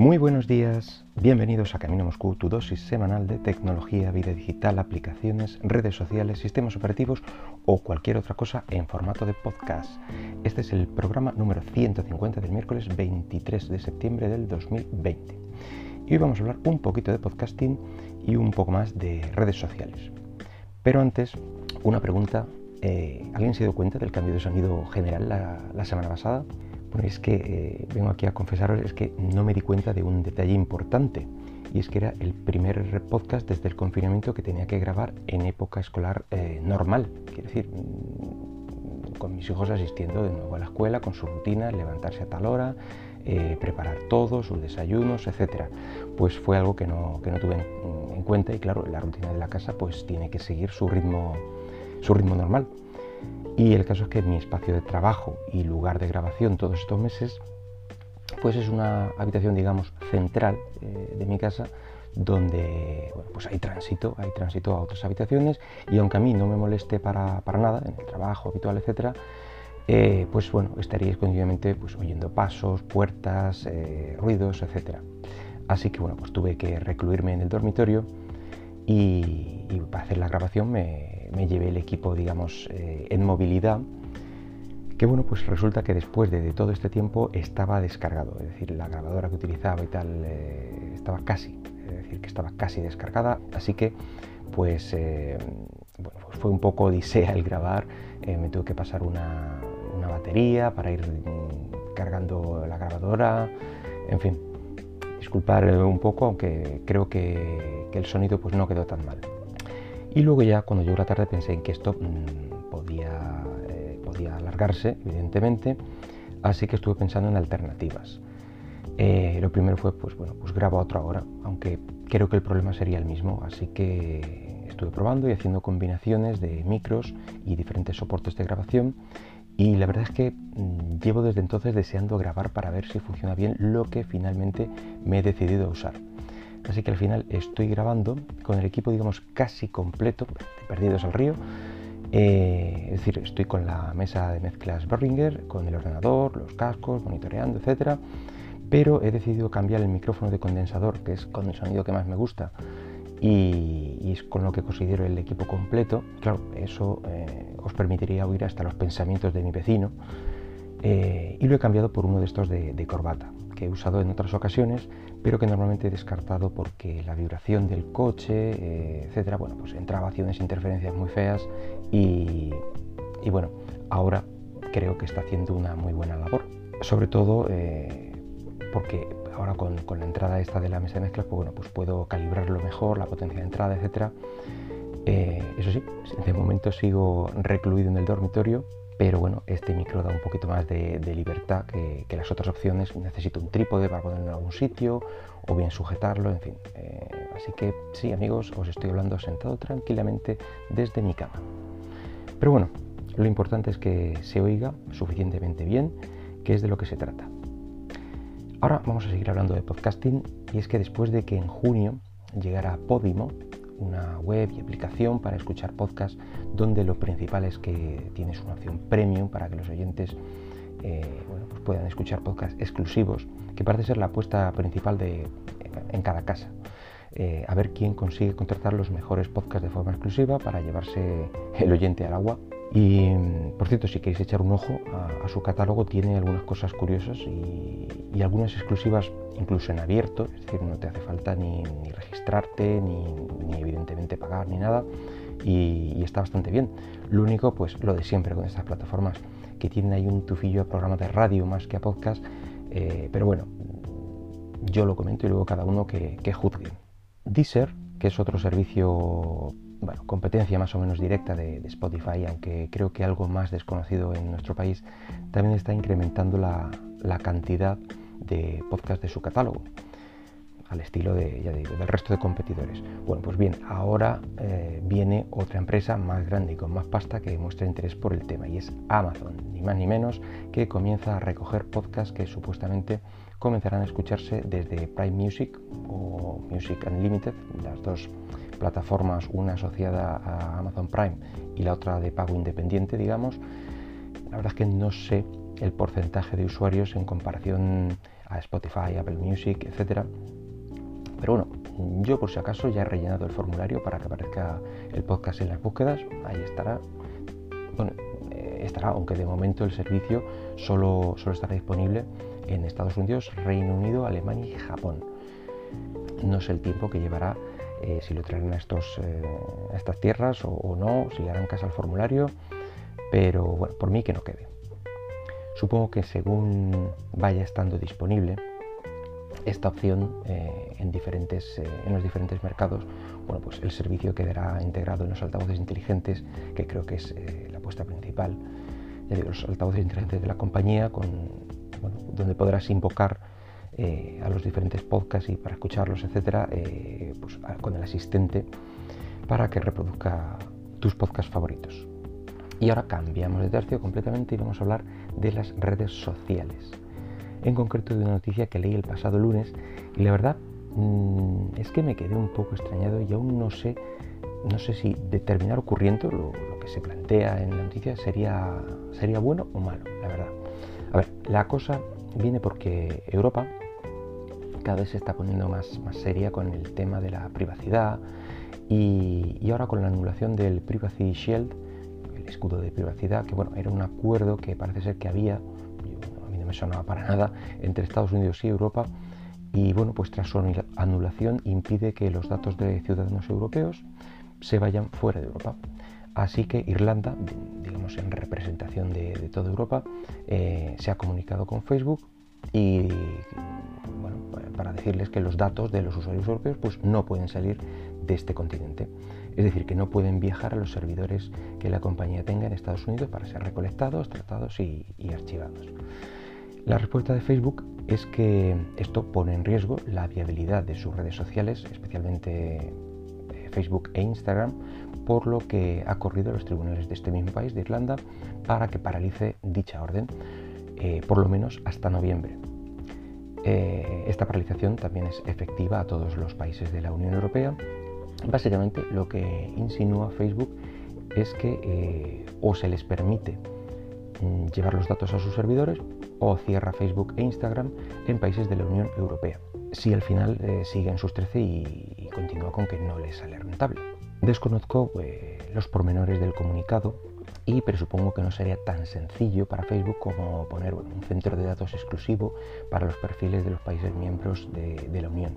Muy buenos días, bienvenidos a Camino Moscú, tu dosis semanal de tecnología, vida digital, aplicaciones, redes sociales, sistemas operativos o cualquier otra cosa en formato de podcast. Este es el programa número 150 del miércoles 23 de septiembre del 2020. Y hoy vamos a hablar un poquito de podcasting y un poco más de redes sociales. Pero antes, una pregunta. Eh, ¿Alguien se dio cuenta del cambio de sonido general la semana pasada? Bueno, es que eh, vengo aquí a confesaros, es que no me di cuenta de un detalle importante. Y es que era el primer podcast desde el confinamiento que tenía que grabar en época escolar eh, normal. Quiero decir, mm, con mis hijos asistiendo de nuevo a la escuela, con su rutina, levantarse a tal hora, eh, preparar todo, sus desayunos, etc. Pues fue algo que no, que no tuve en, en, cuenta y claro, la rutina de la casa pues tiene que seguir su ritmo, su ritmo normal. Y el caso es que mi espacio de trabajo y lugar de grabación todos estos meses, pues es una habitación, digamos, central eh, de mi casa donde pues hay tránsito, hay tránsito a otras habitaciones y aunque a mí no me moleste para, nada, en el trabajo habitual, etcétera, eh, pues bueno, estaríais continuamente pues, oyendo pasos, puertas, eh, ruidos, etcétera. Así que bueno, pues tuve que recluirme en el dormitorio y, y para hacer la grabación me, me llevé el equipo, digamos, eh, en movilidad, que bueno, pues resulta que después de, todo este tiempo estaba descargado, es decir, la grabadora que utilizaba y tal eh, estaba casi, es decir, que estaba casi descargada, así que pues, eh, pues fue un poco odisea el grabar, me tuve que pasar una, batería para ir cargando la grabadora, en fin, disculpar un poco, aunque creo que, que el sonido pues no quedó tan mal. Y luego ya cuando llegó la tarde pensé en que esto mm, podía, eh, podía alargarse, evidentemente, así que estuve pensando en alternativas. Eh, lo primero fue, pues bueno, pues grabo a otra hora, aunque creo que el problema sería el mismo, así que estuve probando y haciendo combinaciones de micros y diferentes soportes de grabación y la verdad es que mm, llevo desde entonces deseando grabar para ver si funciona bien lo que finalmente me he decidido a usar. Así que al final estoy grabando con el equipo, digamos, casi completo, perdidos al río. Eh, es decir, estoy con la mesa de mezclas Behringer, con el ordenador, los cascos, monitoreando, etcétera. Pero he decidido cambiar el micrófono de condensador, que es con el sonido que más me gusta, y, es con lo que considero el equipo completo. Claro, eso eh, os permitiría oír hasta los pensamientos de mi vecino. Eh, y lo he cambiado por uno de estos de corbata he usado en otras ocasiones, pero que normalmente he descartado porque la vibración del coche, eh, etcétera, bueno, pues entraba hacia unas interferencias muy feas y, bueno, ahora creo que está haciendo una muy buena labor. Sobre todo eh, porque ahora con, la entrada esta de la mesa de mezclas, pues bueno, pues puedo calibrarlo mejor, la potencia de entrada, etcétera. Eh, eso sí, de momento sigo recluido en el dormitorio, pero bueno, este micro da un poquito más de, libertad que, las otras opciones. Necesito un trípode para ponerlo en algún sitio o bien sujetarlo, en fin. Eh, así que sí, amigos, os estoy hablando sentado tranquilamente desde mi cama. Pero bueno, lo importante es que se oiga suficientemente bien, que es de lo que se trata. Ahora vamos a seguir hablando de podcasting y es que después de que en junio llegara Podimo, una web y aplicación para escuchar podcasts donde lo principal es que tienes una opción premium para que los oyentes eh, pues puedan escuchar podcasts exclusivos, que parece ser la apuesta principal de, en cada casa. Eh, a ver quién consigue contratar los mejores podcasts de forma exclusiva para llevarse el oyente al agua y por cierto, si queréis echar un ojo a, su catálogo, tiene algunas cosas curiosas y, algunas exclusivas incluso en abierto, es decir, no te hace falta ni, registrarte, ni, evidentemente pagar, ni nada, y, está bastante bien. Lo único, pues lo de siempre con estas plataformas, que tienen ahí un tufillo a programa de radio más que a podcast, eh, pero bueno, yo lo comento y luego cada uno que, que juzgue. Deezer, que es otro servicio bueno, competencia más o menos directa de, Spotify, aunque creo que algo más desconocido en nuestro país, también está incrementando la, cantidad de podcasts de su catálogo, al estilo de, del resto de competidores. Bueno, pues bien, ahora eh, viene otra empresa más grande y con más pasta que muestra interés por el tema, y es Amazon, ni más ni menos, que comienza a recoger podcasts que supuestamente comenzarán a escucharse desde Prime Music o Music Unlimited, las dos plataformas, una asociada a Amazon Prime y la otra de pago independiente, digamos. La verdad es que no sé el porcentaje de usuarios en comparación a Spotify, Apple Music, etc. Pero bueno, yo por si acaso ya he rellenado el formulario para que aparezca el podcast en las búsquedas. Ahí estará. Bueno, eh, estará, aunque de momento el servicio solo, solo estará disponible en Estados Unidos, Reino Unido, Alemania y Japón. No sé el tiempo que llevará eh, si lo traerán a, estos, eh, estas tierras o, no, si harán caso al formulario, pero bueno, por mí que no quede. Supongo que según vaya estando disponible esta opción eh, en, diferentes, en los diferentes mercados, bueno, pues el servicio quedará integrado en los altavoces inteligentes, que creo que es la apuesta principal, de los altavoces inteligentes de la compañía, con, donde podrás invocar eh, a los diferentes podcasts y para escucharlos, etcétera, eh, pues, con el asistente para que reproduzca tus podcasts favoritos. Y ahora cambiamos de tercio completamente y vamos a hablar de las redes sociales. En concreto de una noticia que leí el pasado lunes y la verdad mm, es que me quedé un poco extrañado y aún no sé, no sé si determinar ocurriendo lo, lo, que se plantea en la noticia sería, sería bueno o malo, la verdad. A ver, la cosa viene porque Europa cada vez se está poniendo más, más seria con el tema de la privacidad y, ahora con la anulación del Privacy Shield, el escudo de privacidad, que bueno, era un acuerdo que parece ser que había, a mí no me sonaba para nada, entre Estados Unidos y Europa y bueno, pues tras su anulación impide que los datos de ciudadanos europeos se vayan fuera de Europa. Así que Irlanda, digamos en representación de, toda Europa, eh, se ha comunicado con Facebook y bueno, para decirles que los datos de los usuarios europeos pues, no pueden salir de este continente. Es decir, que no pueden viajar a los servidores que la compañía tenga en Estados Unidos para ser recolectados, tratados y, archivados. La respuesta de Facebook es que esto pone en riesgo la viabilidad de sus redes sociales, especialmente Facebook e Instagram, por lo que ha corrido a los tribunales de este mismo país, de Irlanda, para que paralice dicha orden. Eh, por lo menos hasta noviembre. Eh, esta paralización también es efectiva a todos los países de la Unión Europea. Básicamente lo que insinúa Facebook es que eh, o se les permite mm, llevar los datos a sus servidores o cierra Facebook e Instagram en países de la Unión Europea. Si al final siguen sus 13 y, continúa con que no les sale rentable. Desconozco los pormenores del comunicado y presupongo que no sería tan sencillo para Facebook como poner un centro de datos exclusivo para los perfiles de los países miembros de, la Unión.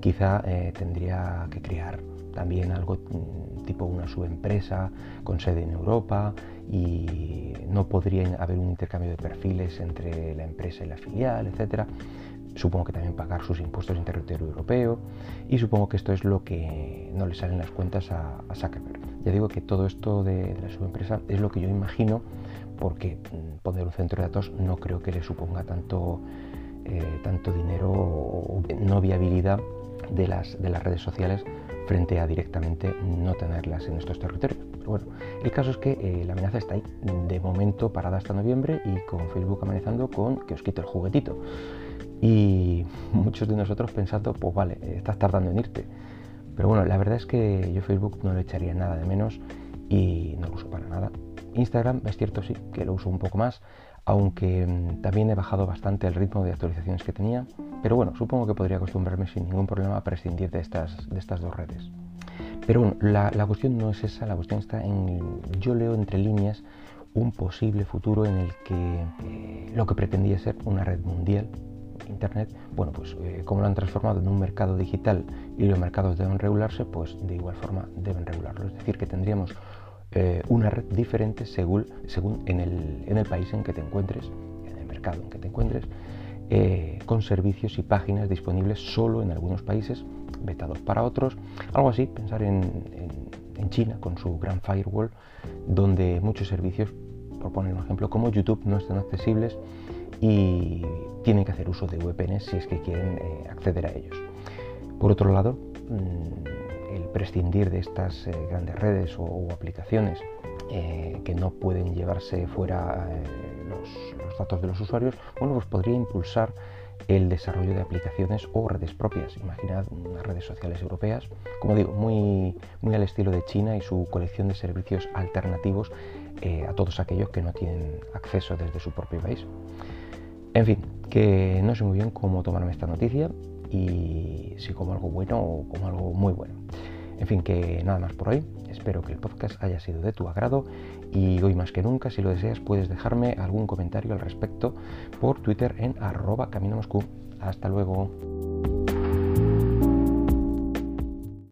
Quizá eh, tendría que crear también algo mm, tipo una subempresa con sede en Europa y no podría haber un intercambio de perfiles entre la empresa y la filial, etcétera. Supongo que también pagar sus impuestos en territorio europeo y supongo que esto es lo que no le salen las cuentas a, a Zuckerberg. Ya digo que todo esto de, la subempresa es lo que yo imagino porque mm, poner un centro de datos no creo que le suponga tanto, eh, tanto dinero o no viabilidad de las, de las redes sociales frente a directamente no tenerlas en estos territorios. Pero bueno, el caso es que eh, la amenaza está ahí, de momento parada hasta noviembre y con Facebook amenazando con que os quite el juguetito. Y muchos de nosotros pensando, pues vale, estás tardando en irte. Pero bueno, la verdad es que yo Facebook no le echaría nada de menos y no lo uso para nada. Instagram es cierto sí que lo uso un poco más, aunque mm, también he bajado bastante el ritmo de actualizaciones que tenía, pero bueno, supongo que podría acostumbrarme sin ningún problema a prescindir de estas, de estas dos redes. Pero bueno, la, cuestión no es esa, la cuestión está en, yo leo entre líneas un posible futuro en el que eh, lo que pretendía ser una red mundial Internet, bueno, pues eh, como lo han transformado en un mercado digital y los mercados deben regularse, pues de igual forma deben regularlo. Es decir, que tendríamos eh, una red diferente según, según en, el, en, el, país en que te encuentres, en el mercado en que te encuentres, eh, con servicios y páginas disponibles solo en algunos países, vetados para otros. Algo así, pensar en, en, en China con su gran firewall, donde muchos servicios, por poner un ejemplo, como YouTube no están accesibles y tienen que hacer uso de VPNs si es que quieren eh, acceder a ellos. Por otro lado, mm, el prescindir de estas eh, grandes redes o, aplicaciones eh, que no pueden llevarse fuera los, datos de los usuarios, bueno, pues podría impulsar el desarrollo de aplicaciones o redes propias. Imaginad unas redes sociales europeas, como digo, muy, al estilo de China y su colección de servicios alternativos a todos aquellos que no tienen acceso desde su propio país. En fin, que no sé muy bien cómo tomarme esta noticia y si como algo bueno o como algo muy bueno. En fin, que nada más por hoy. Espero que el podcast haya sido de tu agrado y hoy más que nunca, si lo deseas, puedes dejarme algún comentario al respecto por Twitter en arroba camino Moscú. Hasta luego.